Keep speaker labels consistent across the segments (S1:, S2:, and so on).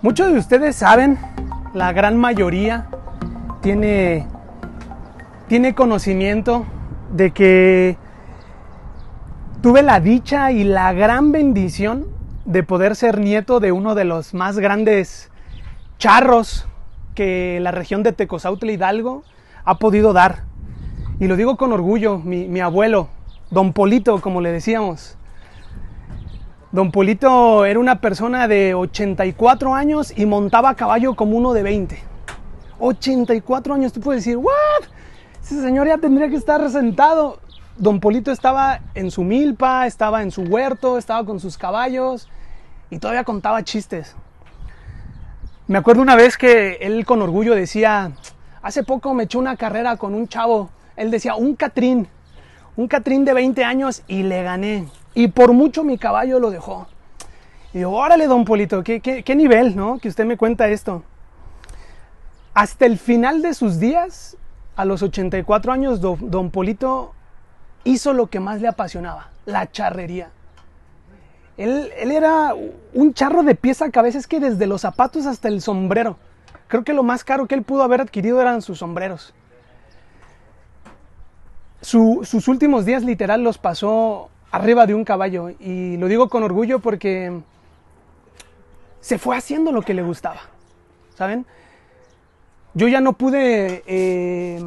S1: Muchos de ustedes saben, la gran mayoría tiene, tiene conocimiento de que tuve la dicha y la gran bendición de poder ser nieto de uno de los más grandes charros que la región de Tecozautla Hidalgo ha podido dar. Y lo digo con orgullo, mi, mi abuelo, don Polito, como le decíamos. Don Polito era una persona de 84 años y montaba a caballo como uno de 20. 84 años, tú puedes decir, ¿what? Ese señor ya tendría que estar sentado. Don Polito estaba en su milpa, estaba en su huerto, estaba con sus caballos y todavía contaba chistes. Me acuerdo una vez que él con orgullo decía, hace poco me echó una carrera con un chavo, él decía, un Catrín, un Catrín de 20 años y le gané. Y por mucho mi caballo lo dejó. Y yo, órale, don Polito, ¿qué, qué, qué nivel, ¿no? Que usted me cuenta esto. Hasta el final de sus días, a los 84 años, don, don Polito hizo lo que más le apasionaba, la charrería. Él, él, era un charro de pieza a cabeza, es que desde los zapatos hasta el sombrero. Creo que lo más caro que él pudo haber adquirido eran sus sombreros. Su, sus últimos días literal los pasó arriba de un caballo. Y lo digo con orgullo porque se fue haciendo lo que le gustaba, ¿saben? Yo ya no pude, eh,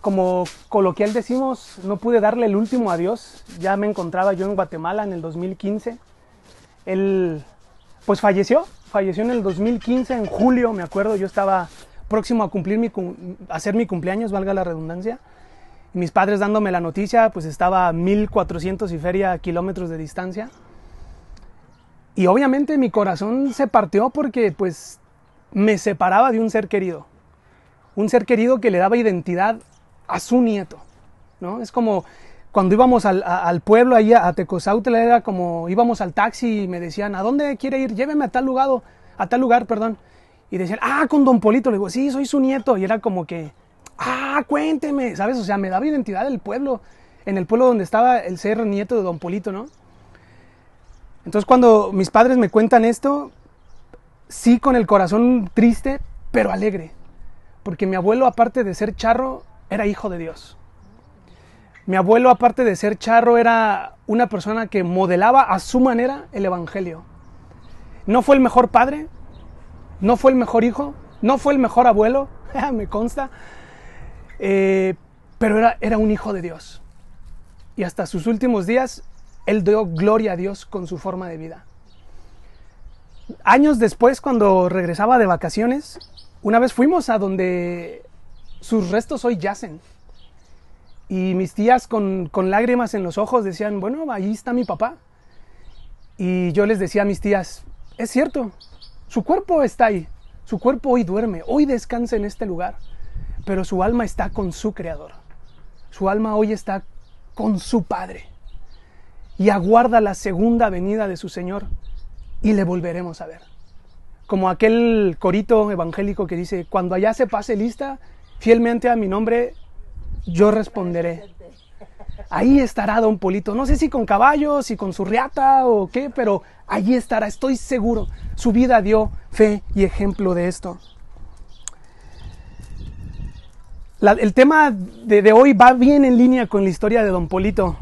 S1: como coloquial decimos, no pude darle el último adiós, ya me encontraba yo en Guatemala en el 2015, él pues falleció, falleció en el 2015, en julio, me acuerdo, yo estaba próximo a cumplir mi, hacer mi cumpleaños, valga la redundancia, mis padres dándome la noticia, pues estaba a 1400 y feria kilómetros de distancia. Y obviamente mi corazón se partió porque pues me separaba de un ser querido. Un ser querido que le daba identidad a su nieto. ¿no? Es como cuando íbamos al, pueblo ahí a Tecozautla, era como íbamos al taxi y me decían, ¿a dónde quiere ir? Lléveme a tal lugar, a tal lugar, perdón. Y decían, ah, con Don Polito. Le digo, sí, soy su nieto. Y era como que, ah, cuénteme, ¿sabes? O sea, me daba identidad del pueblo, en el pueblo donde estaba el ser nieto de Don Polito, ¿no? Entonces cuando mis padres me cuentan esto, sí con el corazón triste, pero alegre, porque mi abuelo, aparte de ser charro, era hijo de Dios. Mi abuelo, aparte de ser charro, era una persona que modelaba a su manera el Evangelio. No fue el mejor padre, no fue el mejor hijo, no fue el mejor abuelo, me consta, eh, pero era, era un hijo de Dios. Y hasta sus últimos días, él dio gloria a Dios con su forma de vida. Años después, cuando regresaba de vacaciones, una vez fuimos a donde sus restos hoy yacen. Y mis tías con, con, lágrimas en los ojos decían, bueno, ahí está mi papá. Y yo les decía a mis tías, es cierto, su cuerpo está ahí, su cuerpo hoy duerme, hoy descansa en este lugar pero su alma está con su Creador. Su alma hoy está con su Padre y aguarda la segunda venida de su Señor y le volveremos a ver. Como aquel corito evangélico que dice, cuando allá se pase lista, fielmente a mi nombre, yo responderé. Ahí estará don Polito, no sé si con caballos, si con su riata o qué, pero allí estará, estoy seguro. Su vida dio fe y ejemplo de esto. El tema de, de, hoy va bien en línea con la historia de Don Polito.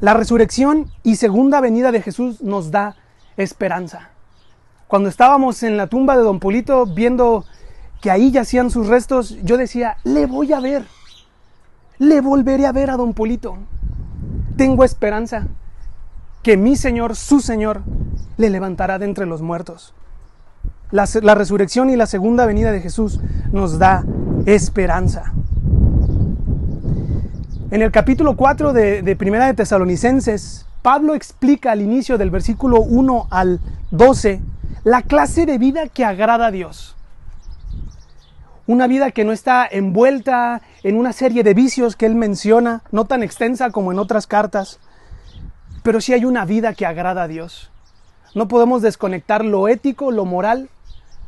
S1: La resurrección y segunda venida de Jesús nos da esperanza. Cuando estábamos en la tumba de Don Polito viendo que ahí yacían sus restos, yo decía, le voy a ver, le volveré a ver a Don Polito. Tengo esperanza que mi Señor, su Señor, le levantará de entre los muertos. La, resurrección y la segunda venida de Jesús nos da esperanza. En el capítulo 4 de, de Primera de Tesalonicenses, Pablo explica al inicio del versículo 1 al 12 la clase de vida que agrada a Dios. Una vida que no está envuelta en una serie de vicios que él menciona, no tan extensa como en otras cartas, pero sí hay una vida que agrada a Dios. No podemos desconectar lo ético, lo moral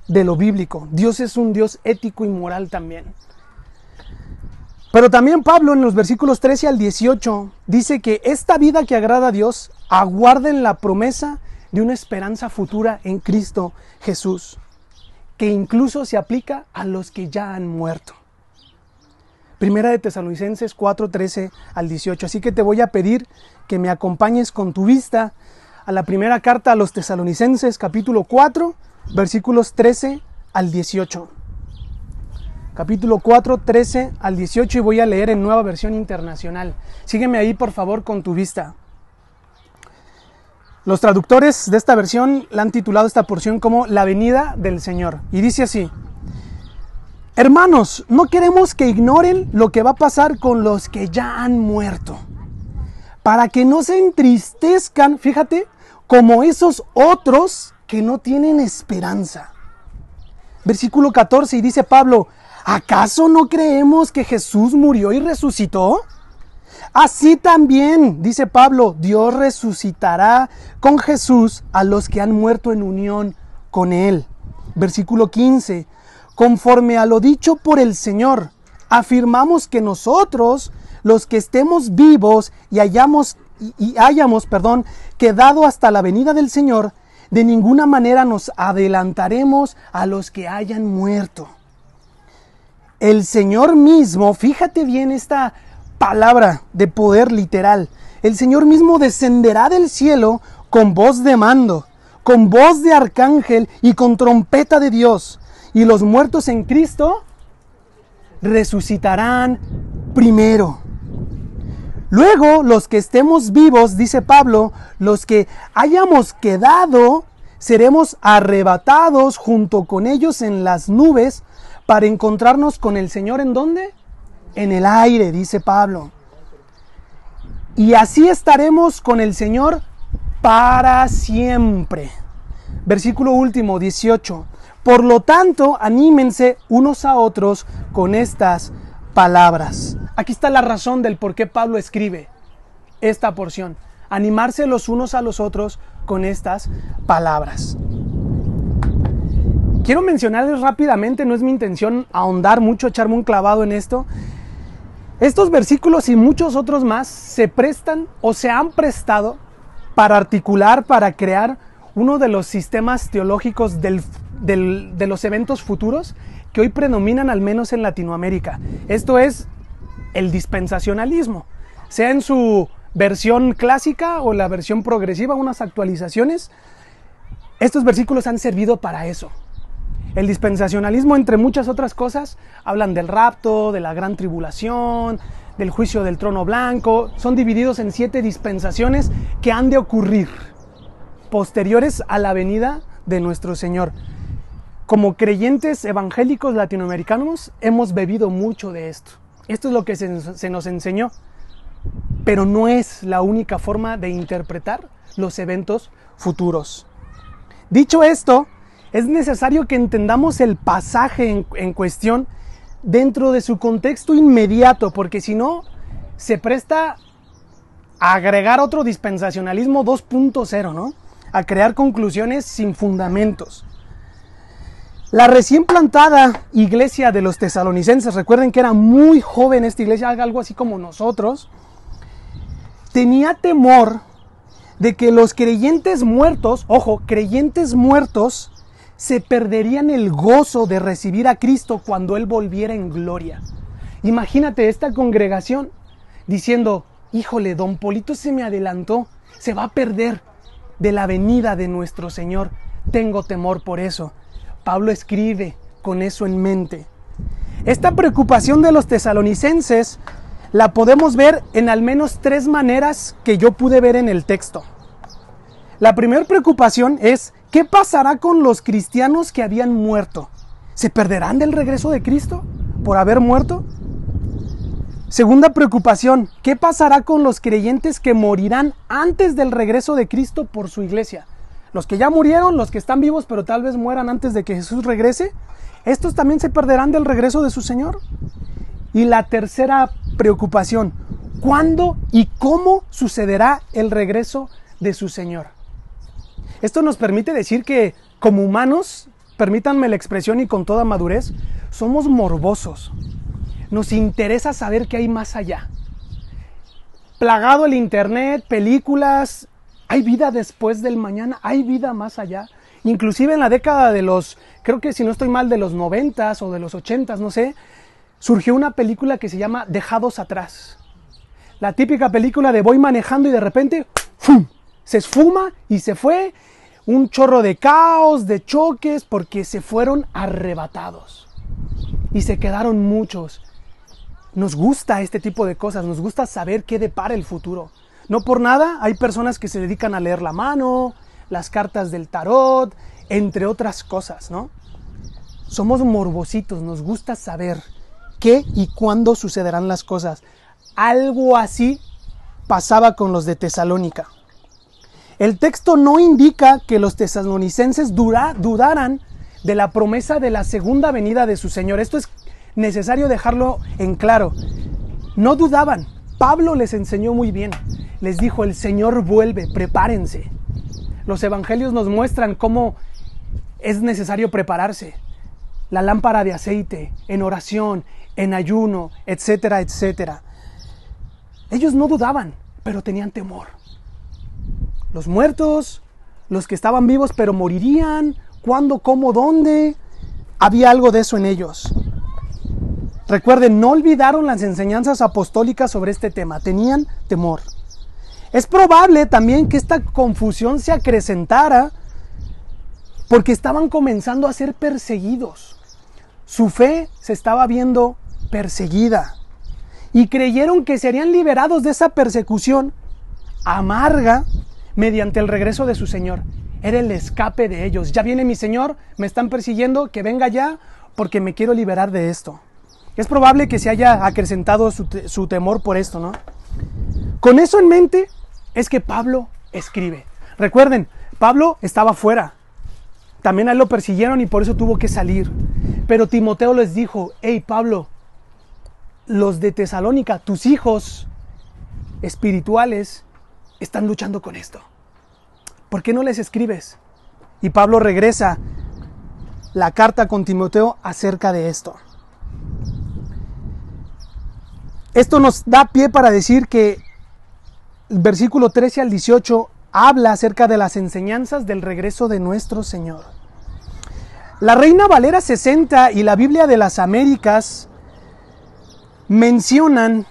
S1: de lo bíblico. Dios es un Dios ético y moral también. Pero también Pablo en los versículos 13 al 18 dice que esta vida que agrada a Dios aguarda en la promesa de una esperanza futura en Cristo Jesús, que incluso se aplica a los que ya han muerto. Primera de Tesalonicenses 4, 13 al 18. Así que te voy a pedir que me acompañes con tu vista a la primera carta a los Tesalonicenses, capítulo 4, versículos 13 al 18. Capítulo 4, 13 al 18 y voy a leer en nueva versión internacional. Sígueme ahí por favor con tu vista. Los traductores de esta versión la han titulado esta porción como La venida del Señor. Y dice así, Hermanos, no queremos que ignoren lo que va a pasar con los que ya han muerto, para que no se entristezcan, fíjate, como esos otros que no tienen esperanza. Versículo 14 y dice Pablo, ¿acaso no creemos que Jesús murió y resucitó? Así también, dice Pablo, Dios resucitará con Jesús a los que han muerto en unión con Él. Versículo 15. Conforme a lo dicho por el Señor, afirmamos que nosotros, los que estemos vivos y hayamos, y hayamos perdón, quedado hasta la venida del Señor, de ninguna manera nos adelantaremos a los que hayan muerto. El Señor mismo, fíjate bien esta palabra de poder literal. El Señor mismo descenderá del cielo con voz de mando, con voz de arcángel y con trompeta de Dios. Y los muertos en Cristo resucitarán primero. Luego, los que estemos vivos, dice Pablo, los que hayamos quedado, seremos arrebatados junto con ellos en las nubes para encontrarnos con el Señor en dónde? en el aire, dice Pablo. Y así estaremos con el Señor para siempre. Versículo último, 18. Por lo tanto, anímense unos a otros con estas palabras. Aquí está la razón del por qué Pablo escribe esta porción. Animarse los unos a los otros con estas palabras. Quiero mencionarles rápidamente, no es mi intención ahondar mucho, echarme un clavado en esto, estos versículos y muchos otros más se prestan o se han prestado para articular, para crear uno de los sistemas teológicos de los eventos futuros que hoy predominan al menos en Latinoamérica. Esto es el dispensacionalismo, sea en su versión clásica o la versión progresiva, unas actualizaciones. Estos versículos han servido para eso, el dispensacionalismo, entre muchas otras cosas, hablan del rapto, de la gran tribulación, del juicio del trono blanco. Son divididos en siete dispensaciones que han de ocurrir posteriores a la venida de nuestro Señor. Como creyentes evangélicos latinoamericanos hemos bebido mucho de esto. Esto es lo que se, nos enseñó. Pero no es la única forma de interpretar los eventos futuros. Dicho esto, es necesario que entendamos el pasaje en, cuestión dentro de su contexto inmediato, porque si no, se presta a agregar otro dispensacionalismo 2.0, ¿no? A crear conclusiones sin fundamentos. La recién plantada iglesia de los tesalonicenses, recuerden que era muy joven esta iglesia, algo así como nosotros, tenía temor de que los creyentes muertos, ojo, creyentes muertos, se perderían el gozo de recibir a Cristo cuando Él volviera en gloria. Imagínate esta congregación diciendo, híjole, don Polito se me adelantó, se va a perder de la venida de nuestro Señor. Tengo temor por eso. Pablo escribe con eso en mente. Esta preocupación de los tesalonicenses la podemos ver en al menos tres maneras que yo pude ver en el texto. La primera preocupación es ¿Qué pasará con los cristianos que habían muerto? ¿Se perderán del regreso de Cristo por haber muerto? Segunda preocupación, ¿qué pasará con los creyentes que morirán antes del regreso de Cristo por su iglesia? Los que ya murieron, los que están vivos pero tal vez mueran antes de que Jesús regrese, ¿estos también se perderán del regreso de su Señor? Y la tercera preocupación, ¿cuándo y cómo sucederá el regreso de su Señor? Esto nos permite decir que como humanos, permítanme la expresión y con toda madurez, somos morbosos. Nos interesa saber qué hay más allá. Plagado el internet, películas, Hay vida después del mañana, hay vida más allá. Inclusive en la década de los, creo que si no estoy mal, de los noventas o de los ochentas, no sé, surgió una película que se llama Dejados atrás. La típica película de voy manejando y de repente ¡fum! se esfuma y se fue un chorro de caos, de choques, porque se fueron arrebatados. Y se quedaron muchos. Nos gusta este tipo de cosas, nos gusta saber qué depara el futuro. No por nada hay personas que se dedican a leer la mano, las cartas del tarot, entre otras cosas, ¿no? Somos morbositos, nos gusta saber qué y cuándo sucederán las cosas. Algo así pasaba con los de Tesalónica. El texto no indica que los tesalonicenses dudaran de la promesa de la segunda venida de su Señor. Esto es necesario dejarlo en claro. No dudaban. Pablo les enseñó muy bien. Les dijo, el Señor vuelve, prepárense. Los evangelios nos muestran cómo es necesario prepararse. La lámpara de aceite, en oración, en ayuno, etcétera, etcétera. Ellos no dudaban, pero tenían temor. Los muertos, los que estaban vivos pero morirían, cuándo, cómo, dónde. Había algo de eso en ellos. Recuerden, no olvidaron las enseñanzas apostólicas sobre este tema, tenían temor. Es probable también que esta confusión se acrecentara porque estaban comenzando a ser perseguidos. Su fe se estaba viendo perseguida y creyeron que serían liberados de esa persecución amarga mediante el regreso de su Señor. Era el escape de ellos. Ya viene mi Señor, me están persiguiendo, que venga ya porque me quiero liberar de esto. Es probable que se haya acrecentado su, temor por esto, ¿no? Con eso en mente, es que Pablo escribe. Recuerden, Pablo estaba fuera. También a él lo persiguieron y por eso tuvo que salir. Pero Timoteo les dijo, hey Pablo, los de Tesalónica, tus hijos espirituales, están luchando con esto. ¿Por qué no les escribes? Y Pablo regresa la carta con Timoteo acerca de esto. Esto nos da pie para decir que versículo 13 al 18 habla acerca de las enseñanzas del regreso de nuestro Señor. La Reina Valera 60 y la Biblia de las Américas mencionan,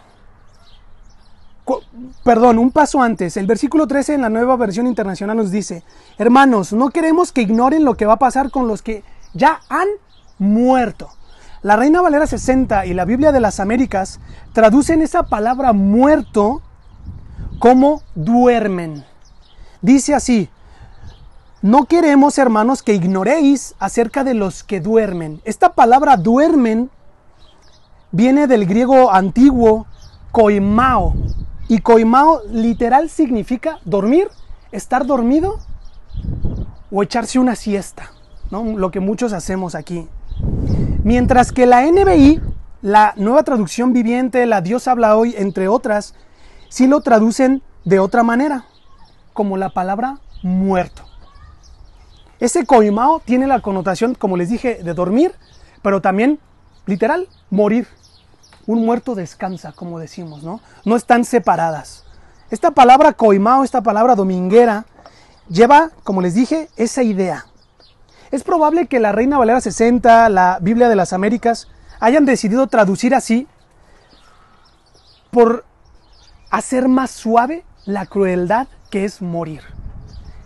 S1: perdón, un paso antes, el versículo 13 en la nueva versión internacional nos dice, hermanos, no queremos que ignoren lo que va a pasar con los que ya han muerto. La Reina Valera 60 y la Biblia de las Américas traducen esa palabra muerto cómo duermen. Dice así, no queremos, hermanos, que ignoréis acerca de los que duermen. Esta palabra duermen viene del griego antiguo koimao. Y koimao literal significa dormir, estar dormido o echarse una siesta, ¿no? lo que muchos hacemos aquí. Mientras que la NBI, la nueva traducción viviente, la Dios habla hoy, entre otras, si lo traducen de otra manera, como la palabra muerto. Ese coimao tiene la connotación, como les dije, de dormir, pero también literal, morir. Un muerto descansa, como decimos, ¿no? No están separadas. Esta palabra coimao, esta palabra dominguera, lleva, como les dije, esa idea. Es probable que la Reina Valera 60, la Biblia de las Américas, hayan decidido traducir así por hacer más suave la crueldad que es morir.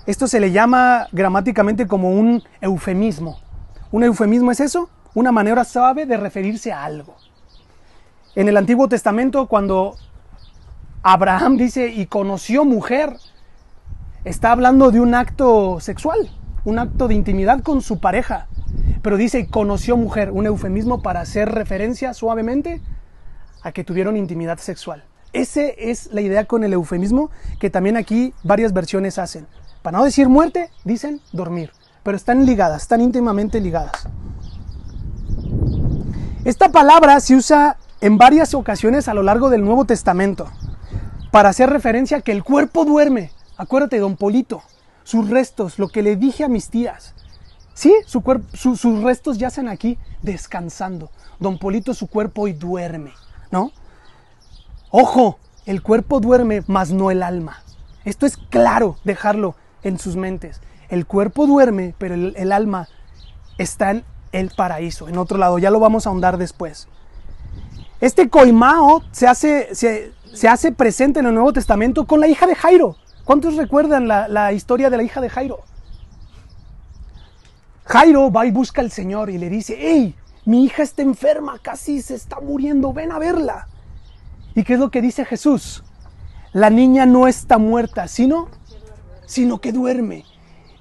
S1: Esto se le llama gramáticamente como un eufemismo. ¿Un eufemismo es eso? Una manera suave de referirse a algo. En el Antiguo Testamento, cuando Abraham dice y conoció mujer, está hablando de un acto sexual, un acto de intimidad con su pareja. Pero dice conoció mujer, un eufemismo para hacer referencia suavemente a que tuvieron intimidad sexual. Esa es la idea con el eufemismo que también aquí varias versiones hacen. Para no decir muerte, dicen dormir, pero están ligadas, están íntimamente ligadas. Esta palabra se usa en varias ocasiones a lo largo del Nuevo Testamento para hacer referencia a que el cuerpo duerme. Acuérdate, don Polito, sus restos, lo que le dije a mis tías. Sí, su sus restos yacen aquí descansando. Don Polito, su cuerpo hoy duerme, ¿no? Ojo, el cuerpo duerme, mas no el alma. Esto es claro, dejarlo en sus mentes. El cuerpo duerme, pero el, alma está en el paraíso, en otro lado. Ya lo vamos a ahondar después. Este coimao se hace, se, hace presente en el Nuevo Testamento con la hija de Jairo. ¿Cuántos recuerdan la, la historia de la hija de Jairo? Jairo va y busca al Señor y le dice, hey, mi hija está enferma, casi se está muriendo, ven a verla. ¿Y qué es lo que dice Jesús? La niña no está muerta, sino, sino que duerme.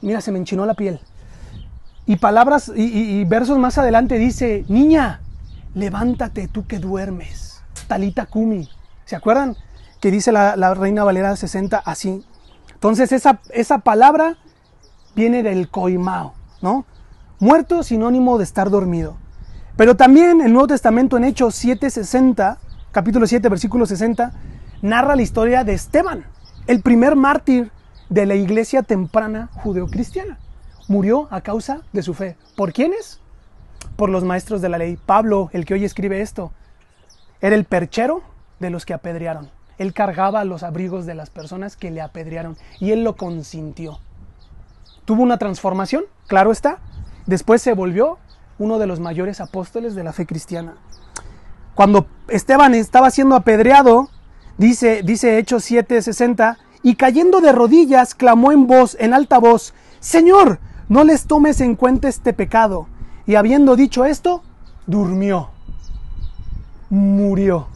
S1: Mira, se me enchinó la piel. Y palabras y, versos más adelante dice, niña, levántate tú que duermes. Talita Kumi. ¿Se acuerdan? Que dice la, Reina Valera 60 así. Entonces esa, esa palabra viene del coimao, ¿no? Muerto sinónimo de estar dormido. Pero también el Nuevo Testamento en Hechos 7:60, capítulo 7, versículo 60, narra la historia de Esteban, el primer mártir de la iglesia temprana judeocristiana. Murió a causa de su fe. ¿Por quiénes? Por los maestros de la ley. Pablo, el que hoy escribe esto, era el perchero de los que apedrearon. Él cargaba los abrigos de las personas que le apedrearon y él lo consintió. ¿Tuvo una transformación? Claro está. Después se volvió uno de los mayores apóstoles de la fe cristiana. Cuando Esteban estaba siendo apedreado, dice, dice Hechos 7:60, y cayendo de rodillas, clamó en voz, en alta voz, Señor, no les tomes en cuenta este pecado. Y habiendo dicho esto, durmió, murió,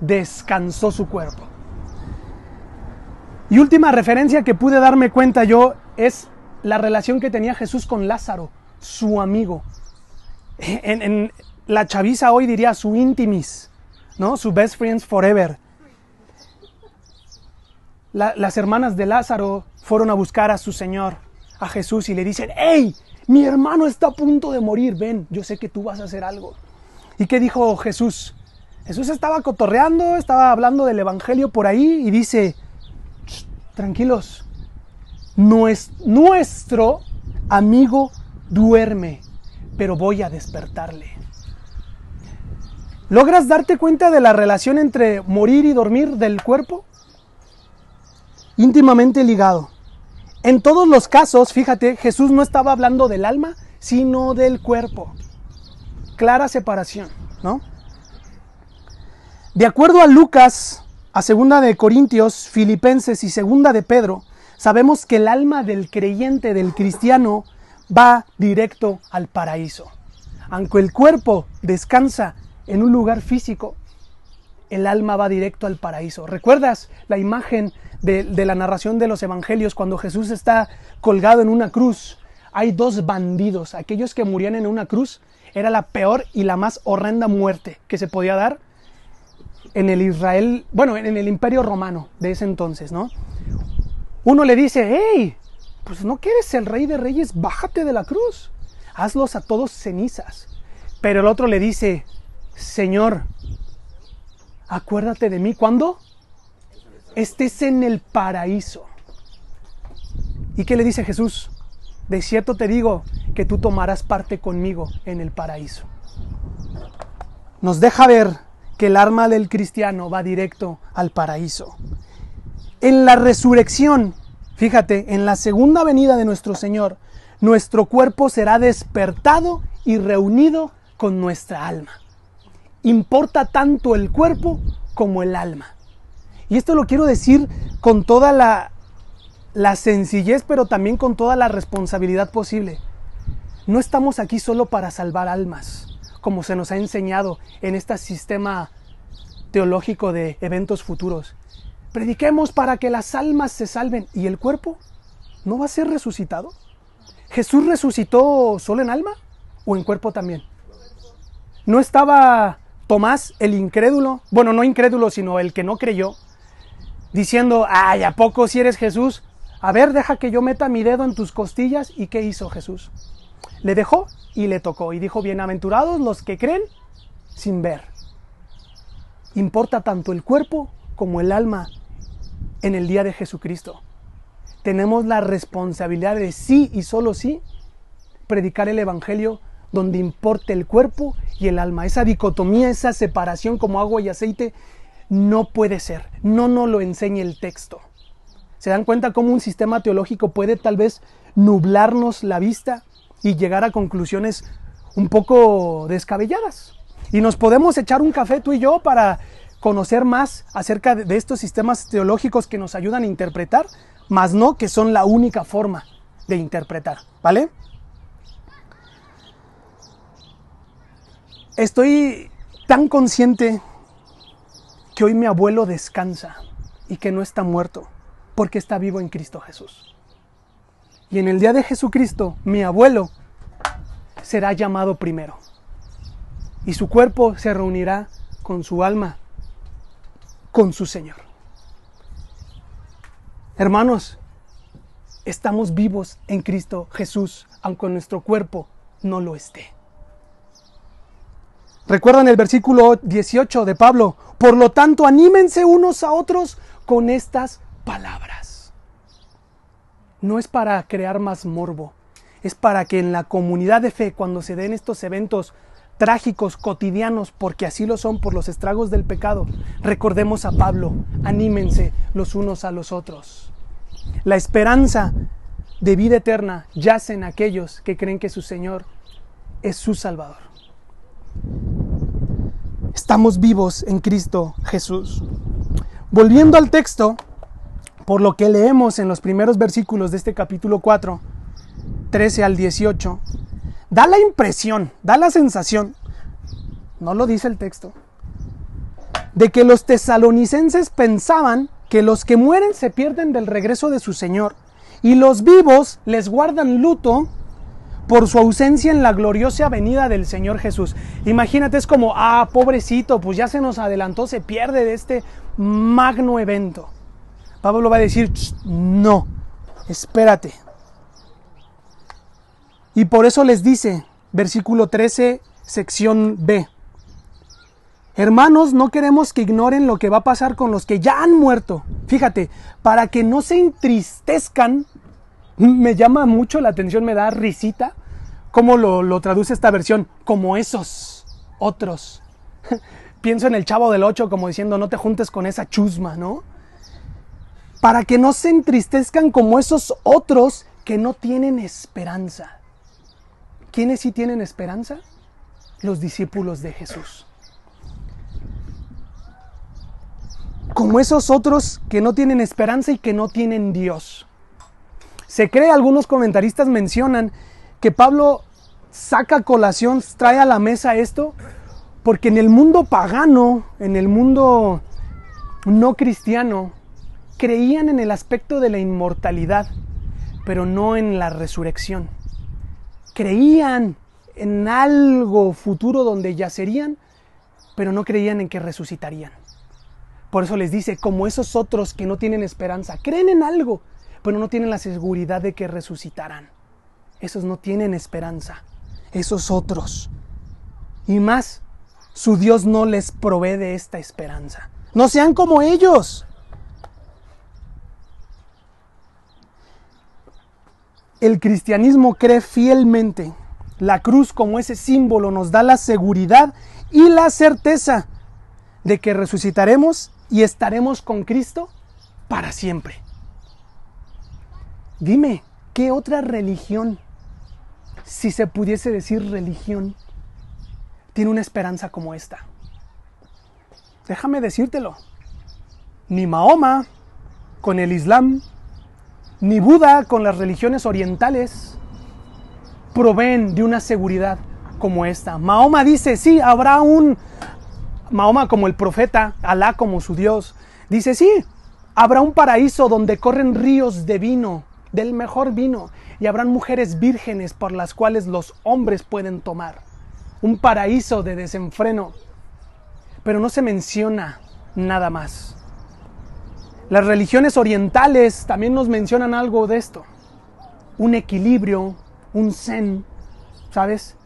S1: descansó su cuerpo. Y última referencia que pude darme cuenta yo es la relación que tenía Jesús con Lázaro, su amigo en, la chaviza hoy diría su intimis, ¿no? Su best friends forever. las hermanas de Lázaro fueron a buscar a su Señor, a Jesús, y le dicen, hey, mi hermano está a punto de morir, ven, yo sé que tú vas a hacer algo. ¿Y qué dijo Jesús? Jesús estaba cotorreando, estaba hablando del Evangelio por ahí y dice, tranquilos, nuestro amigo duerme pero voy a despertarle. ¿Logras darte cuenta de la relación entre morir y dormir del cuerpo? Íntimamente ligado. En todos los casos, fíjate, Jesús no estaba hablando del alma, sino del cuerpo. Clara separación, ¿no? De acuerdo a Lucas, a segunda de Corintios, Filipenses y segunda de Pedro, sabemos que el alma del creyente, del cristiano, va directo al paraíso. Aunque el cuerpo descansa en un lugar físico, el alma va directo al paraíso. ¿Recuerdas la imagen de, la narración de los evangelios cuando Jesús está colgado en una cruz? Hay dos bandidos, aquellos que murían en una cruz. Era la peor y la más horrenda muerte que se podía dar en el Israel, bueno, en el imperio romano de ese entonces, ¿no? Uno le dice, hey, pues no quieres el rey de reyes, bájate de la cruz, hazlos a todos cenizas. Pero el otro le dice, Señor, acuérdate de mí cuando estés en el paraíso. ¿Y qué le dice Jesús? De cierto te digo que tú tomarás parte conmigo en el paraíso. Nos deja ver que el arma del cristiano va directo al paraíso. En la resurrección Fíjate, en la segunda venida de nuestro Señor, nuestro cuerpo será despertado y reunido con nuestra alma. Importa tanto el cuerpo como el alma. Y esto lo quiero decir con toda la, sencillez, pero también con toda la responsabilidad posible. No estamos aquí solo para salvar almas, como se nos ha enseñado en este sistema teológico de eventos futuros. Prediquemos para que las almas se salven. ¿Y el cuerpo no va a ser resucitado? ¿Jesús resucitó solo en alma o en cuerpo también? ¿No estaba Tomás, el incrédulo, bueno, no incrédulo, sino el que no creyó, diciendo, ay, ¿a poco si eres Jesús? A ver, deja que yo meta mi dedo en tus costillas. ¿Y qué hizo Jesús? Le dejó y le tocó y dijo, bienaventurados los que creen sin ver. Importa tanto el cuerpo como el alma en el día de Jesucristo. Tenemos la responsabilidad de sí y solo sí predicar el Evangelio donde importe el cuerpo y el alma. Esa dicotomía, esa separación como agua y aceite, no puede ser. No nos lo enseña el texto. ¿Se dan cuenta cómo un sistema teológico puede tal vez nublarnos la vista y llegar a conclusiones un poco descabelladas? Y nos podemos echar un café tú y yo para conocer más acerca de estos sistemas teológicos que nos ayudan a interpretar, más no que son la única forma de interpretar, ¿vale? Estoy tan consciente que hoy mi abuelo descansa y que no está muerto, porque está vivo en Cristo Jesús. Y en el día de Jesucristo, mi abuelo será llamado primero. Y su cuerpo se reunirá con su alma, con su Señor. Hermanos, estamos vivos en Cristo Jesús, aunque nuestro cuerpo no lo esté. Recuerdan el versículo 18 de Pablo, por lo tanto anímense unos a otros con estas palabras. No es para crear más morbo, es para que en la comunidad de fe, cuando se den estos eventos trágicos, cotidianos, porque así lo son por los estragos del pecado, recordemos a Pablo, anímense los unos a los otros. La esperanza de vida eterna yace en aquellos que creen que su Señor es su Salvador. Estamos vivos en Cristo Jesús. Volviendo al texto, por lo que leemos en los primeros versículos de este capítulo 4, 13 al 18, da la impresión, da la sensación, no lo dice el texto, de que los tesalonicenses pensaban que los que mueren se pierden del regreso de su Señor y los vivos les guardan luto por su ausencia en la gloriosa venida del Señor Jesús. Imagínate, es como, ah, pobrecito, pues ya se nos adelantó, se pierde de este magno evento. Pablo va a decir, no, espérate. Y por eso les dice, versículo 13, sección B. Hermanos, no queremos que ignoren lo que va a pasar con los que ya han muerto. Fíjate, para que no se entristezcan me llama mucho la atención, me da risita cómo lo, traduce esta versión, como esos otros. Pienso en el chavo del 8 como diciendo, no te juntes con esa chusma, ¿no? Para que no se entristezcan como esos otros que no tienen esperanza. ¿Quiénes sí tienen esperanza? Los discípulos de Jesús. Como esos otros que no tienen esperanza y que no tienen Dios. Se cree, algunos comentaristas mencionan que Pablo saca colación, trae a la mesa esto, porque en el mundo pagano, en el mundo no cristiano, creían en el aspecto de la inmortalidad, pero no en la resurrección. Creían en algo futuro donde yacerían, pero no creían en que resucitarían. Por eso les dice, como esos otros que no tienen esperanza, creen en algo, pero no tienen la seguridad de que resucitarán. Esos no tienen esperanza, esos otros. Y más, su Dios no les provee de esta esperanza. No sean como ellos. El cristianismo cree fielmente. La cruz como ese símbolo nos da la seguridad y la certeza de que resucitaremos y estaremos con Cristo para siempre. Dime, ¿qué otra religión, si se pudiese decir religión, tiene una esperanza como esta? Déjame decírtelo. Ni Mahoma con el Islam, ni Buda con las religiones orientales proveen de una seguridad como esta. Mahoma dice, sí, habrá un... Mahoma como el profeta, Alá como su Dios, dice, sí, habrá un paraíso donde corren ríos de vino del mejor vino, y habrán mujeres vírgenes por las cuales los hombres pueden tomar. Un paraíso de desenfreno. Pero no se menciona nada más. Las religiones orientales también nos mencionan algo de esto. Un equilibrio, un zen, ¿sabes?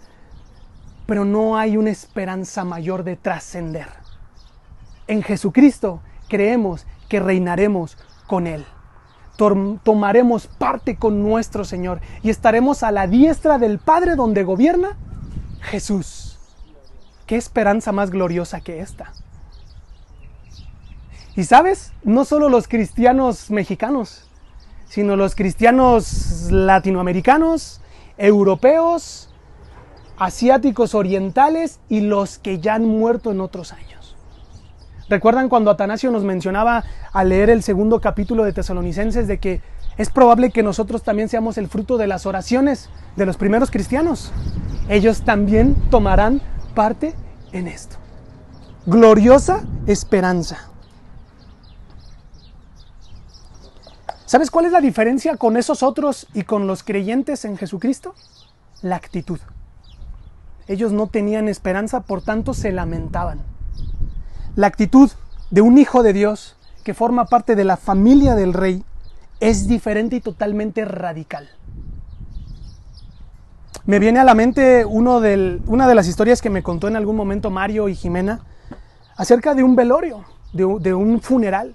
S1: Pero no hay una esperanza mayor de trascender. En Jesucristo creemos que reinaremos con Él tomaremos parte con nuestro Señor y estaremos a la diestra del Padre donde gobierna Jesús. ¿Qué esperanza más gloriosa que esta? Y sabes, no solo los cristianos mexicanos, sino los cristianos latinoamericanos, europeos, asiáticos orientales y los que ya han muerto en otros años. ¿Recuerdan cuando Atanasio nos mencionaba al leer el segundo capítulo de Tesalonicenses de que es probable que nosotros también seamos el fruto de las oraciones de los primeros cristianos? Ellos también tomarán parte en esto. Gloriosa esperanza. ¿Sabes cuál es la diferencia con esos otros y con los creyentes en Jesucristo? La actitud. Ellos no tenían esperanza, por tanto se lamentaban. La actitud de un hijo de Dios que forma parte de la familia del rey es diferente y totalmente radical. Me viene a la mente una de las historias que me contó en algún momento Mario y Jimena acerca de un velorio, de un funeral.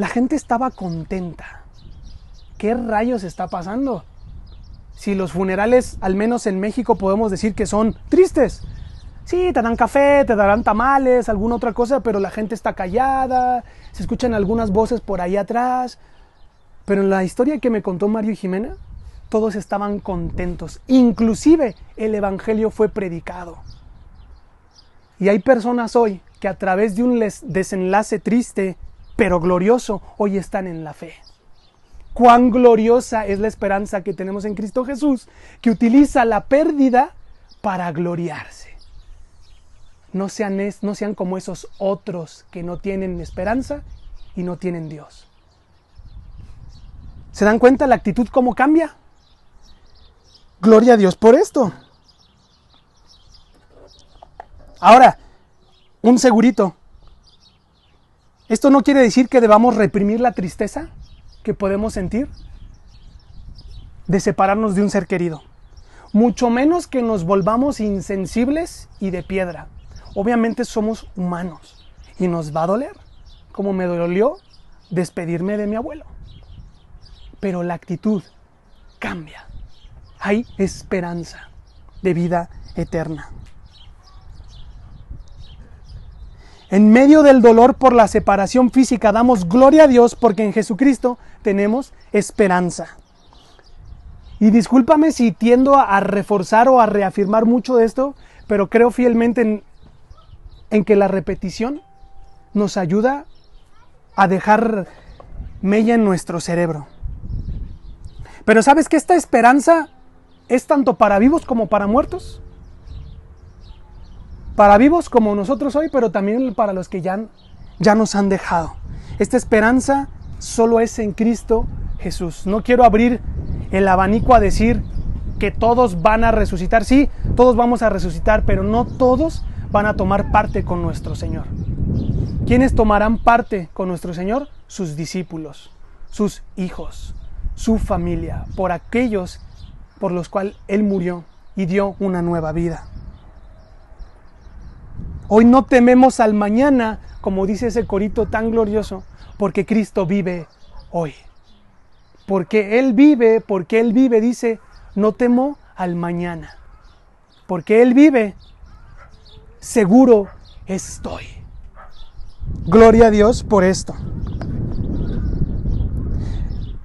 S1: La gente estaba contenta. ¿Qué rayos está pasando? si los funerales, al menos en México, podemos decir que son tristes. Sí, te dan café, te darán tamales, alguna otra cosa, pero la gente está callada, se escuchan algunas voces por ahí atrás. Pero en la historia que me contó Mario y Jimena, todos estaban contentos. Inclusive el Evangelio fue predicado. Y hay personas hoy que a través de un desenlace triste, pero glorioso, hoy están en la fe cuán gloriosa es la esperanza que tenemos en Cristo Jesús, que utiliza la pérdida para gloriarse. No sean, no sean como esos otros que no tienen esperanza y no tienen Dios. ¿Se dan cuenta la actitud cómo cambia? Gloria a Dios por esto. Ahora, un segurito. Esto no quiere decir que debamos reprimir la tristeza que podemos sentir de separarnos de un ser querido. Mucho menos que nos volvamos insensibles y de piedra. Obviamente somos humanos y nos va a doler, como me dolió despedirme de mi abuelo. Pero la actitud cambia. Hay esperanza de vida eterna. En medio del dolor por la separación física damos gloria a Dios porque en Jesucristo tenemos esperanza. Y discúlpame si tiendo a reforzar o a reafirmar mucho de esto, pero creo fielmente en, en que la repetición nos ayuda a dejar mella en nuestro cerebro. Pero ¿sabes que esta esperanza es tanto para vivos como para muertos? Para vivos como nosotros hoy, pero también para los que ya, ya nos han dejado. Esta esperanza solo es en Cristo Jesús. No quiero abrir el abanico a decir que todos van a resucitar. Sí, todos vamos a resucitar, pero no todos van a tomar parte con nuestro Señor. ¿Quiénes tomarán parte con nuestro Señor? Sus discípulos, sus hijos, su familia, por aquellos por los cuales Él murió y dio una nueva vida. Hoy no tememos al mañana, como dice ese corito tan glorioso, porque Cristo vive hoy. Porque Él vive, porque Él vive, dice, no temo al mañana. Porque Él vive, seguro estoy. Gloria a Dios por esto.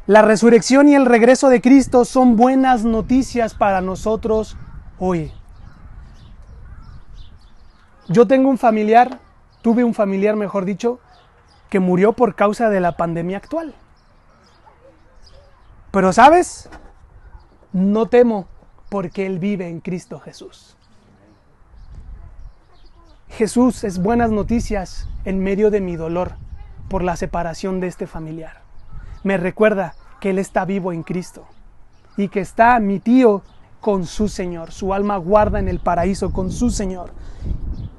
S1: La resurrección y el regreso de Cristo son buenas noticias para nosotros hoy. Yo tengo un familiar, tuve un familiar, mejor dicho, que murió por causa de la pandemia actual. Pero sabes, no temo porque Él vive en Cristo Jesús. Jesús es buenas noticias en medio de mi dolor por la separación de este familiar. Me recuerda que Él está vivo en Cristo y que está mi tío con su Señor. Su alma guarda en el paraíso con su Señor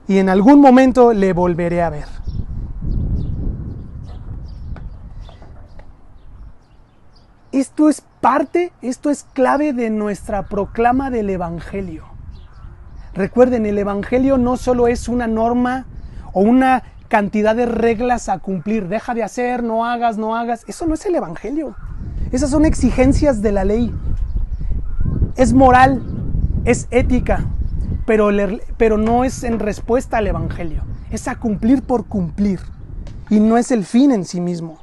S1: y en algún momento le volveré a ver. Esto es parte, esto es clave de nuestra proclama del Evangelio. Recuerden, el Evangelio no solo es una norma o una cantidad de reglas a cumplir. Deja de hacer, no hagas, no hagas. Eso no es el Evangelio. Esas son exigencias de la ley. Es moral, es ética, pero, no es en respuesta al Evangelio, es a cumplir por cumplir. y no es el fin en sí mismo.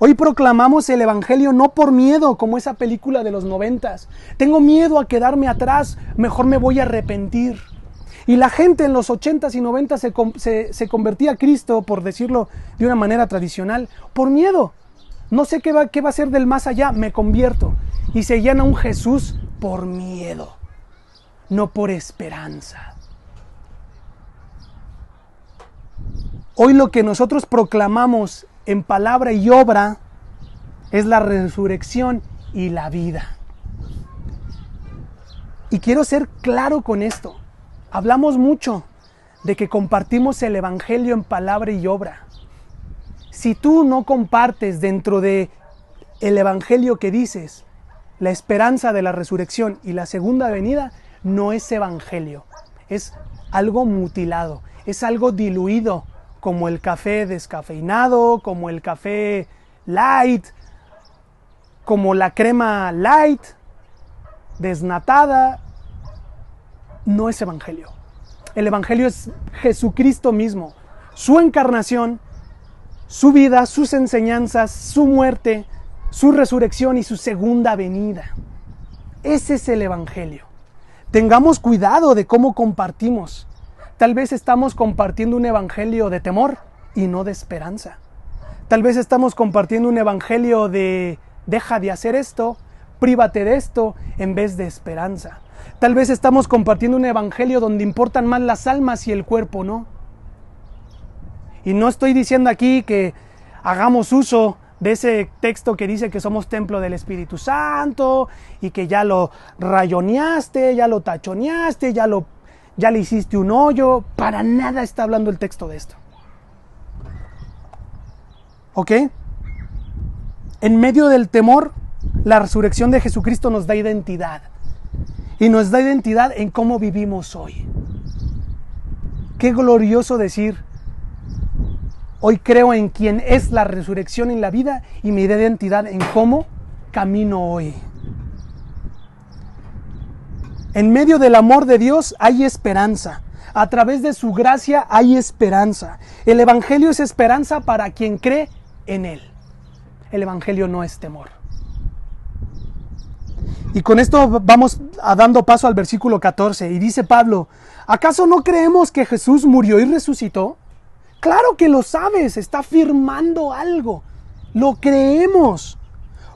S1: Hoy proclamamos el Evangelio no por miedo, como esa película de los noventas. Tengo miedo a quedarme atrás, mejor me voy a arrepentir. Y la gente en los ochentas y noventas se, se, convertía a Cristo, por decirlo de una manera tradicional, por miedo. No sé qué va, qué va a ser del más allá, me convierto. Y se a un Jesús por miedo, no por esperanza. Hoy lo que nosotros proclamamos en palabra y obra es la resurrección y la vida. Y quiero ser claro con esto. Hablamos mucho de que compartimos el Evangelio en palabra y obra. Si tú no compartes dentro de el Evangelio que dices la esperanza de la resurrección y la segunda venida, no es Evangelio. Es algo mutilado, es algo diluido, como el café descafeinado, como el café light, como la crema light, desnatada, no es evangelio. El evangelio es Jesucristo mismo, su encarnación, su vida, sus enseñanzas, su muerte, su resurrección y su segunda venida. Ese es el evangelio. Tengamos cuidado de cómo compartimos Tal vez estamos compartiendo un evangelio de temor y no de esperanza. Tal vez estamos compartiendo un evangelio de deja de hacer esto, prívate de esto en vez de esperanza. Tal vez estamos compartiendo un evangelio donde importan más las almas y el cuerpo, ¿no? Y no estoy diciendo aquí que hagamos uso de ese texto que dice que somos templo del Espíritu Santo y que ya lo rayoneaste, ya lo tachoneaste, ya lo ya le hiciste un hoyo, para nada está hablando el texto de esto. ¿Ok? En medio del temor, la resurrección de Jesucristo nos da identidad. Y nos da identidad en cómo vivimos hoy. Qué glorioso decir, hoy creo en quien es la resurrección en la vida y da identidad en cómo camino hoy. En medio del amor de Dios hay esperanza. A través de su gracia hay esperanza. El Evangelio es esperanza para quien cree en Él. El Evangelio no es temor. Y con esto vamos a dando paso al versículo 14. Y dice Pablo, ¿acaso no creemos que Jesús murió y resucitó? Claro que lo sabes, está afirmando algo. Lo creemos.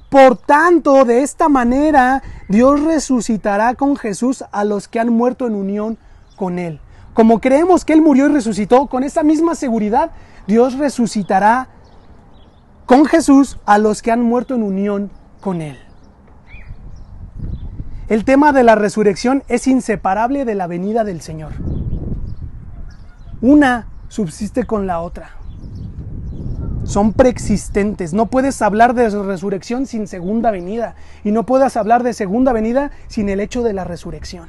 S1: Por tanto, de esta manera, Dios resucitará con Jesús a los que han muerto en unión con Él. Como creemos que Él murió y resucitó, con esa misma seguridad, Dios resucitará con Jesús a los que han muerto en unión con Él. El tema de la resurrección es inseparable de la venida del Señor. Una subsiste con la otra son preexistentes. No puedes hablar de resurrección sin segunda venida. Y no puedes hablar de segunda venida sin el hecho de la resurrección.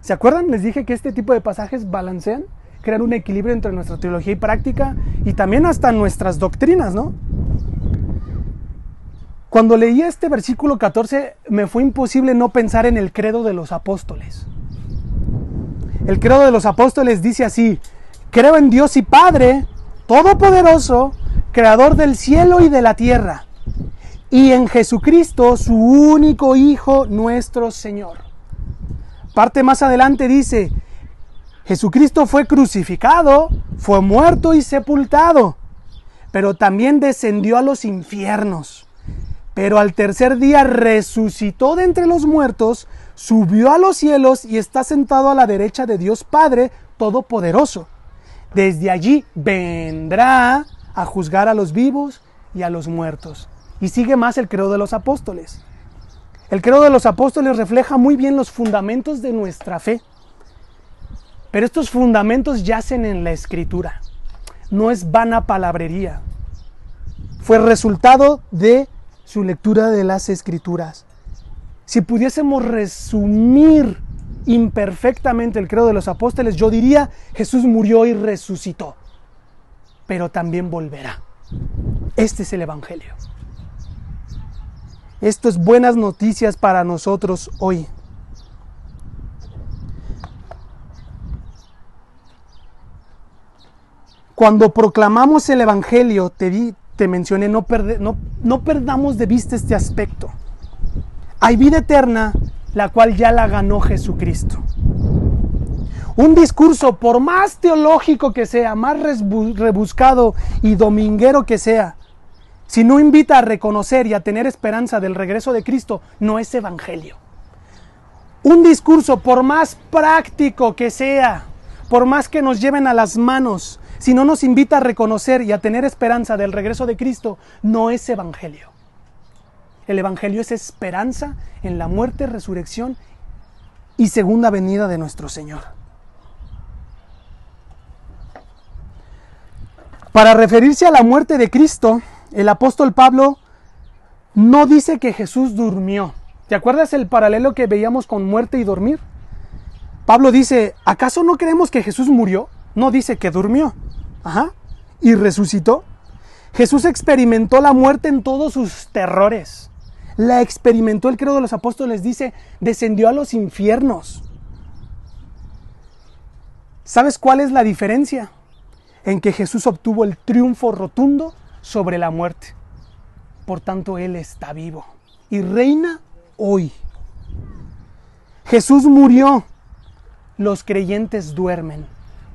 S1: ¿Se acuerdan? Les dije que este tipo de pasajes balancean, crean un equilibrio entre nuestra teología y práctica y también hasta nuestras doctrinas, ¿no? Cuando leí este versículo 14 me fue imposible no pensar en el credo de los apóstoles. El credo de los apóstoles dice así, creo en Dios y Padre, Todopoderoso, creador del cielo y de la tierra, y en Jesucristo, su único Hijo, nuestro Señor. Parte más adelante dice, Jesucristo fue crucificado, fue muerto y sepultado, pero también descendió a los infiernos. Pero al tercer día resucitó de entre los muertos, subió a los cielos y está sentado a la derecha de Dios Padre Todopoderoso. Desde allí vendrá a juzgar a los vivos y a los muertos. Y sigue más el credo de los apóstoles. El credo de los apóstoles refleja muy bien los fundamentos de nuestra fe. Pero estos fundamentos yacen en la escritura. No es vana palabrería. Fue resultado de su lectura de las escrituras. Si pudiésemos resumir imperfectamente el credo de los apóstoles, yo diría Jesús murió y resucitó pero también volverá. Este es el Evangelio. Esto es buenas noticias para nosotros hoy. Cuando proclamamos el Evangelio, te, di, te mencioné, no, no, no perdamos de vista este aspecto. Hay vida eterna, la cual ya la ganó Jesucristo. Un discurso, por más teológico que sea, más rebuscado y dominguero que sea, si no invita a reconocer y a tener esperanza del regreso de Cristo, no es evangelio. Un discurso, por más práctico que sea, por más que nos lleven a las manos, si no nos invita a reconocer y a tener esperanza del regreso de Cristo, no es evangelio. El evangelio es esperanza en la muerte, resurrección y segunda venida de nuestro Señor. Para referirse a la muerte de Cristo, el apóstol Pablo no dice que Jesús durmió. ¿Te acuerdas el paralelo que veíamos con muerte y dormir? Pablo dice, ¿acaso no creemos que Jesús murió? No dice que durmió. Ajá. Y resucitó. Jesús experimentó la muerte en todos sus terrores. La experimentó, el credo de los apóstoles dice, descendió a los infiernos. ¿Sabes cuál es la diferencia? En que Jesús obtuvo el triunfo rotundo sobre la muerte. Por tanto, Él está vivo y reina hoy. Jesús murió, los creyentes duermen.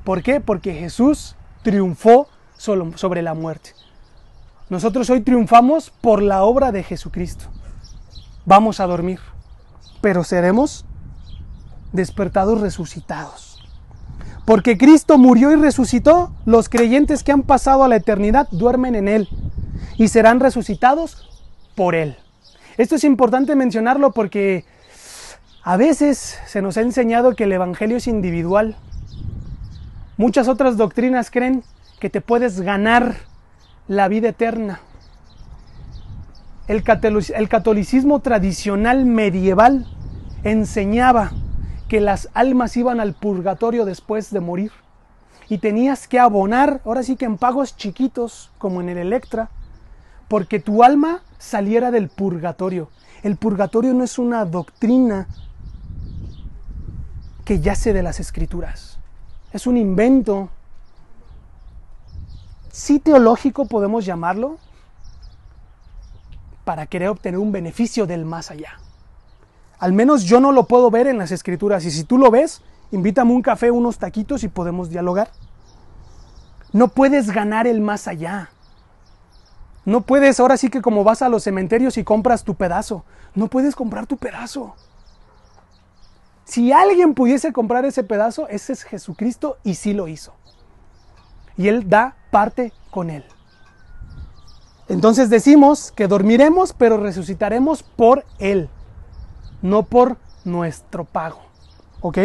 S1: ¿Por qué? Porque Jesús triunfó sobre la muerte. Nosotros hoy triunfamos por la obra de Jesucristo. Vamos a dormir, pero seremos despertados resucitados. Porque Cristo murió y resucitó, los creyentes que han pasado a la eternidad duermen en Él y serán resucitados por Él. Esto es importante mencionarlo porque a veces se nos ha enseñado que el Evangelio es individual. Muchas otras doctrinas creen que te puedes ganar la vida eterna. El, catolicismo tradicional medieval enseñaba que las almas iban al purgatorio después de morir. Y tenías que abonar, ahora sí que en pagos chiquitos, como en el Electra, porque tu alma saliera del purgatorio. El purgatorio no es una doctrina que yace de las escrituras. Es un invento, sí teológico podemos llamarlo, para querer obtener un beneficio del más allá. Al menos yo no lo puedo ver en las escrituras. Y si tú lo ves, invítame un café, unos taquitos y podemos dialogar. No puedes ganar el más allá. No puedes, ahora sí que como vas a los cementerios y compras tu pedazo. No puedes comprar tu pedazo. Si alguien pudiese comprar ese pedazo, ese es Jesucristo y sí lo hizo. Y Él da parte con Él. Entonces decimos que dormiremos, pero resucitaremos por Él no por nuestro pago. ¿Ok?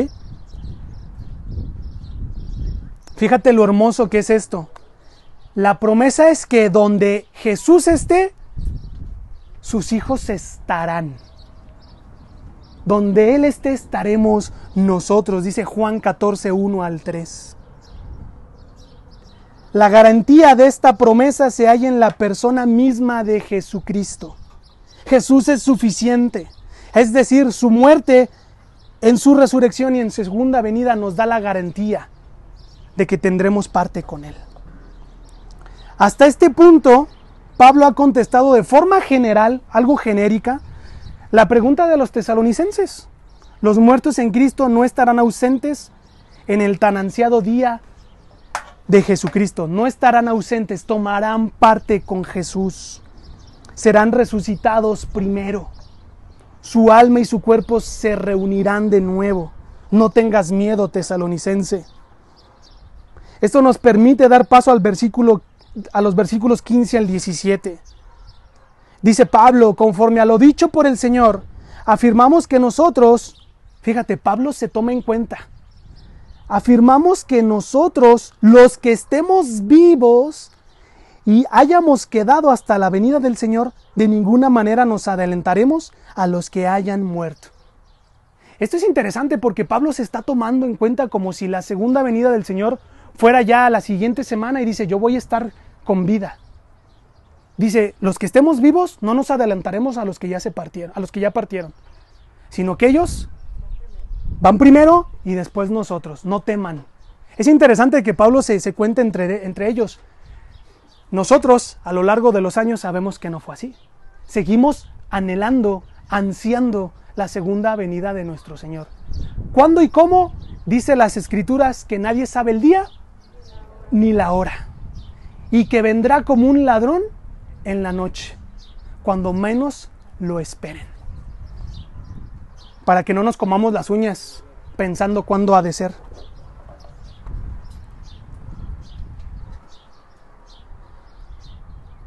S1: Fíjate lo hermoso que es esto. La promesa es que donde Jesús esté, sus hijos estarán. Donde Él esté, estaremos nosotros, dice Juan 14, 1 al 3. La garantía de esta promesa se halla en la persona misma de Jesucristo. Jesús es suficiente. Es decir, su muerte en su resurrección y en segunda venida nos da la garantía de que tendremos parte con Él. Hasta este punto, Pablo ha contestado de forma general, algo genérica, la pregunta de los tesalonicenses. Los muertos en Cristo no estarán ausentes en el tan ansiado día de Jesucristo. No estarán ausentes, tomarán parte con Jesús. Serán resucitados primero su alma y su cuerpo se reunirán de nuevo. No tengas miedo, tesalonicense. Esto nos permite dar paso al versículo, a los versículos 15 al 17. Dice Pablo, conforme a lo dicho por el Señor, afirmamos que nosotros, fíjate, Pablo se toma en cuenta, afirmamos que nosotros, los que estemos vivos y hayamos quedado hasta la venida del Señor, de ninguna manera nos adelantaremos a los que hayan muerto. Esto es interesante porque Pablo se está tomando en cuenta como si la segunda venida del Señor fuera ya la siguiente semana y dice, yo voy a estar con vida. Dice, los que estemos vivos no nos adelantaremos a los que ya se partieron, a los que ya partieron, sino que ellos van primero y después nosotros, no teman. Es interesante que Pablo se, se cuente entre, entre ellos. Nosotros, a lo largo de los años, sabemos que no fue así. Seguimos anhelando, ansiando la segunda venida de nuestro Señor. ¿Cuándo y cómo? Dice las escrituras que nadie sabe el día ni la hora. Y que vendrá como un ladrón en la noche, cuando menos lo esperen. Para que no nos comamos las uñas pensando cuándo ha de ser.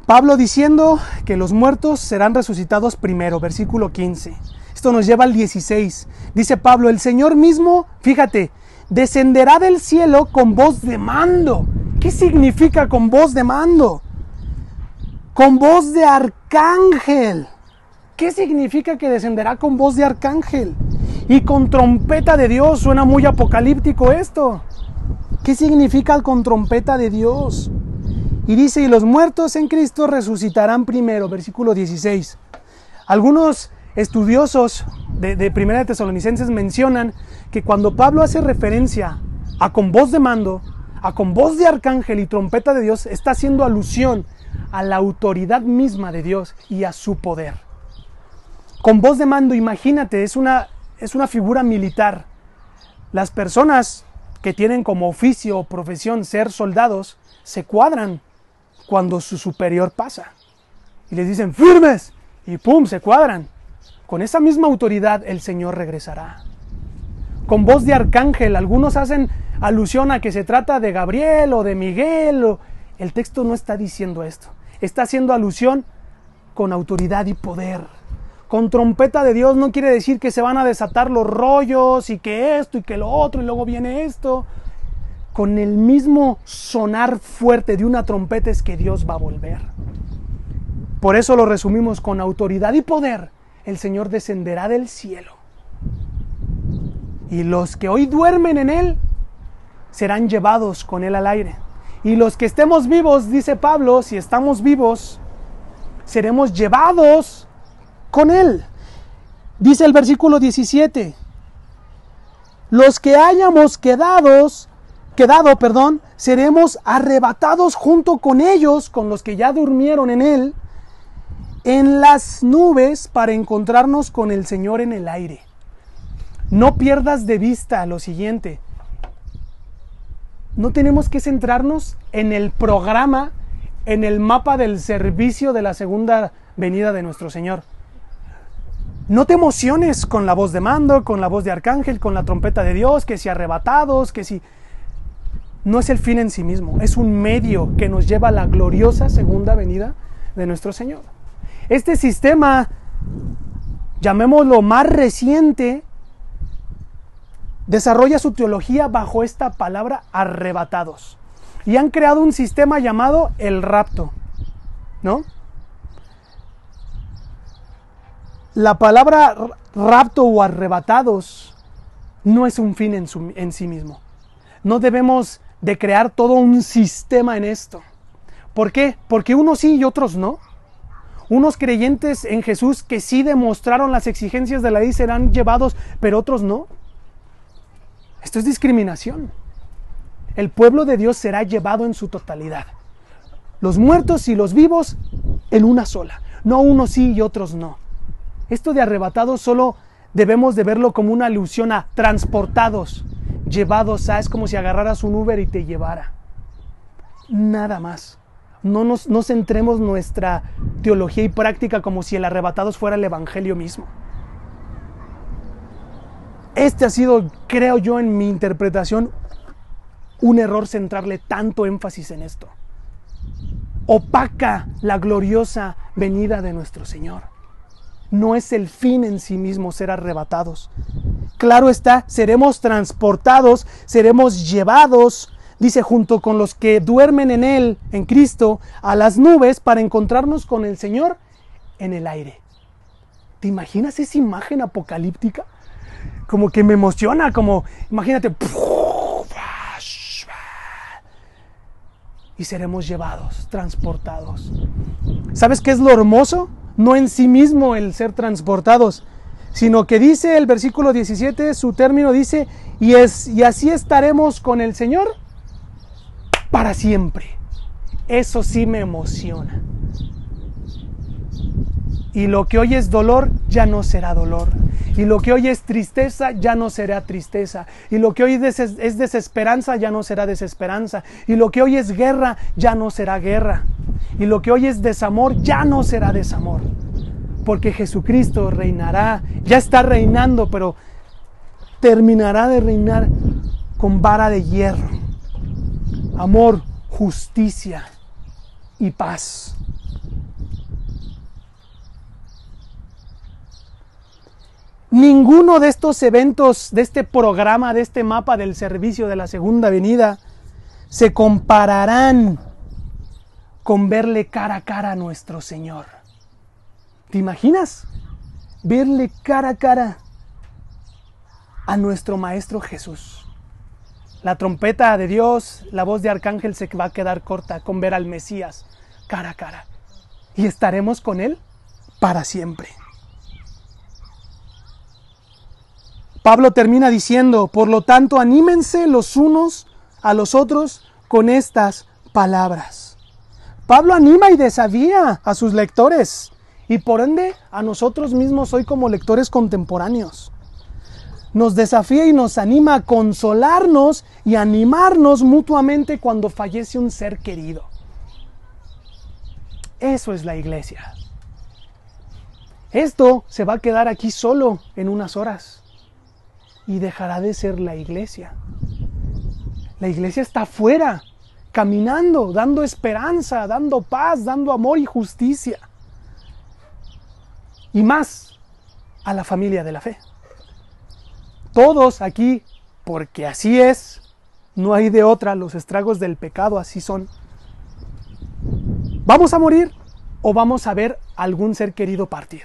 S1: Pablo diciendo que los muertos serán resucitados primero, versículo 15. Esto nos lleva al 16. Dice Pablo, el Señor mismo, fíjate, descenderá del cielo con voz de mando. ¿Qué significa con voz de mando? Con voz de arcángel. ¿Qué significa que descenderá con voz de arcángel? Y con trompeta de Dios. Suena muy apocalíptico esto. ¿Qué significa con trompeta de Dios? Y dice, y los muertos en Cristo resucitarán primero, versículo 16. Algunos estudiosos de, de Primera de Tesalonicenses mencionan que cuando Pablo hace referencia a con voz de mando, a con voz de arcángel y trompeta de Dios, está haciendo alusión a la autoridad misma de Dios y a su poder. Con voz de mando, imagínate, es una, es una figura militar. Las personas que tienen como oficio o profesión ser soldados se cuadran cuando su superior pasa. Y les dicen, firmes, y pum, se cuadran. Con esa misma autoridad el Señor regresará. Con voz de arcángel, algunos hacen alusión a que se trata de Gabriel o de Miguel. El texto no está diciendo esto. Está haciendo alusión con autoridad y poder. Con trompeta de Dios no quiere decir que se van a desatar los rollos y que esto y que lo otro y luego viene esto con el mismo sonar fuerte de una trompeta es que Dios va a volver. Por eso lo resumimos con autoridad y poder. El Señor descenderá del cielo. Y los que hoy duermen en Él serán llevados con Él al aire. Y los que estemos vivos, dice Pablo, si estamos vivos, seremos llevados con Él. Dice el versículo 17, los que hayamos quedados quedado, perdón, seremos arrebatados junto con ellos, con los que ya durmieron en él, en las nubes para encontrarnos con el Señor en el aire. No pierdas de vista lo siguiente. No tenemos que centrarnos en el programa, en el mapa del servicio de la segunda venida de nuestro Señor. No te emociones con la voz de mando, con la voz de arcángel, con la trompeta de Dios, que si arrebatados, que si no es el fin en sí mismo, es un medio que nos lleva a la gloriosa segunda venida de nuestro Señor. Este sistema, llamémoslo más reciente, desarrolla su teología bajo esta palabra arrebatados. Y han creado un sistema llamado el rapto. ¿No? La palabra rapto o arrebatados no es un fin en, en sí mismo. No debemos de crear todo un sistema en esto. ¿Por qué? Porque unos sí y otros no. Unos creyentes en Jesús que sí demostraron las exigencias de la ley serán llevados, pero otros no. Esto es discriminación. El pueblo de Dios será llevado en su totalidad. Los muertos y los vivos en una sola. No unos sí y otros no. Esto de arrebatados solo debemos de verlo como una alusión a transportados, llevados a, es como si agarraras un Uber y te llevara. Nada más. No, nos, no centremos nuestra teología y práctica como si el arrebatados fuera el Evangelio mismo. Este ha sido, creo yo, en mi interpretación, un error centrarle tanto énfasis en esto. Opaca la gloriosa venida de nuestro Señor. No es el fin en sí mismo ser arrebatados, claro está, seremos transportados, seremos llevados, dice, junto con los que duermen en Él, en Cristo, a las nubes para encontrarnos con el Señor en el aire. ¿Te imaginas esa imagen apocalíptica? Como que me emociona, como, imagínate, y seremos llevados, transportados. ¿Sabes qué es lo hermoso? No en sí mismo el ser transportados, sino que dice el versículo 17, su término dice, y, es, y así estaremos con el Señor para siempre. Eso sí me emociona. Y lo que hoy es dolor ya no será dolor. Y lo que hoy es tristeza ya no será tristeza. Y lo que hoy es desesperanza ya no será desesperanza. Y lo que hoy es guerra ya no será guerra. Y lo que hoy es desamor ya no será desamor. Porque Jesucristo reinará, ya está reinando, pero terminará de reinar con vara de hierro. Amor, justicia y paz. Ninguno de estos eventos, de este programa, de este mapa del servicio de la segunda venida, se compararán con verle cara a cara a nuestro Señor. ¿Te imaginas? Verle cara a cara a nuestro Maestro Jesús. La trompeta de Dios, la voz de Arcángel se va a quedar corta con ver al Mesías cara a cara. Y estaremos con Él para siempre. Pablo termina diciendo, por lo tanto, anímense los unos a los otros con estas palabras. Pablo anima y desafía a sus lectores y por ende a nosotros mismos hoy como lectores contemporáneos. Nos desafía y nos anima a consolarnos y animarnos mutuamente cuando fallece un ser querido. Eso es la iglesia. Esto se va a quedar aquí solo en unas horas y dejará de ser la iglesia. La iglesia está afuera, caminando, dando esperanza, dando paz, dando amor y justicia. Y más a la familia de la fe. Todos aquí, porque así es, no hay de otra, los estragos del pecado así son. ¿Vamos a morir o vamos a ver algún ser querido partir?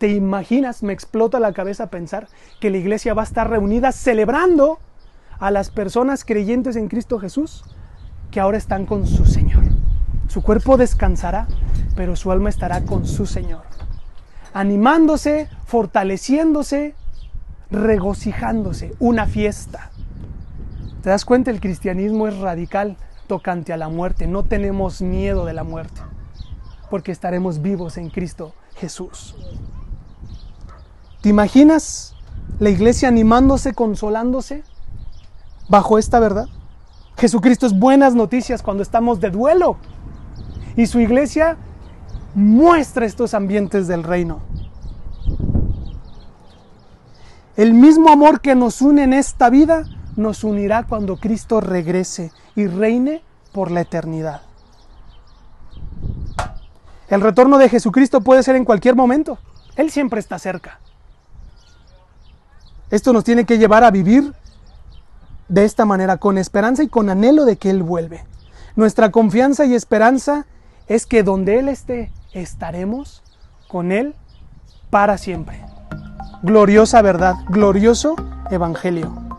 S1: ¿Te imaginas? Me explota la cabeza pensar que la iglesia va a estar reunida celebrando a las personas creyentes en Cristo Jesús que ahora están con su Señor. Su cuerpo descansará, pero su alma estará con su Señor. Animándose, fortaleciéndose, regocijándose. Una fiesta. ¿Te das cuenta? El cristianismo es radical tocante a la muerte. No tenemos miedo de la muerte, porque estaremos vivos en Cristo Jesús. ¿Te imaginas la iglesia animándose, consolándose bajo esta verdad? Jesucristo es buenas noticias cuando estamos de duelo. Y su iglesia muestra estos ambientes del reino. El mismo amor que nos une en esta vida nos unirá cuando Cristo regrese y reine por la eternidad. El retorno de Jesucristo puede ser en cualquier momento. Él siempre está cerca. Esto nos tiene que llevar a vivir de esta manera, con esperanza y con anhelo de que Él vuelve. Nuestra confianza y esperanza es que donde Él esté, estaremos con Él para siempre. Gloriosa verdad, glorioso evangelio.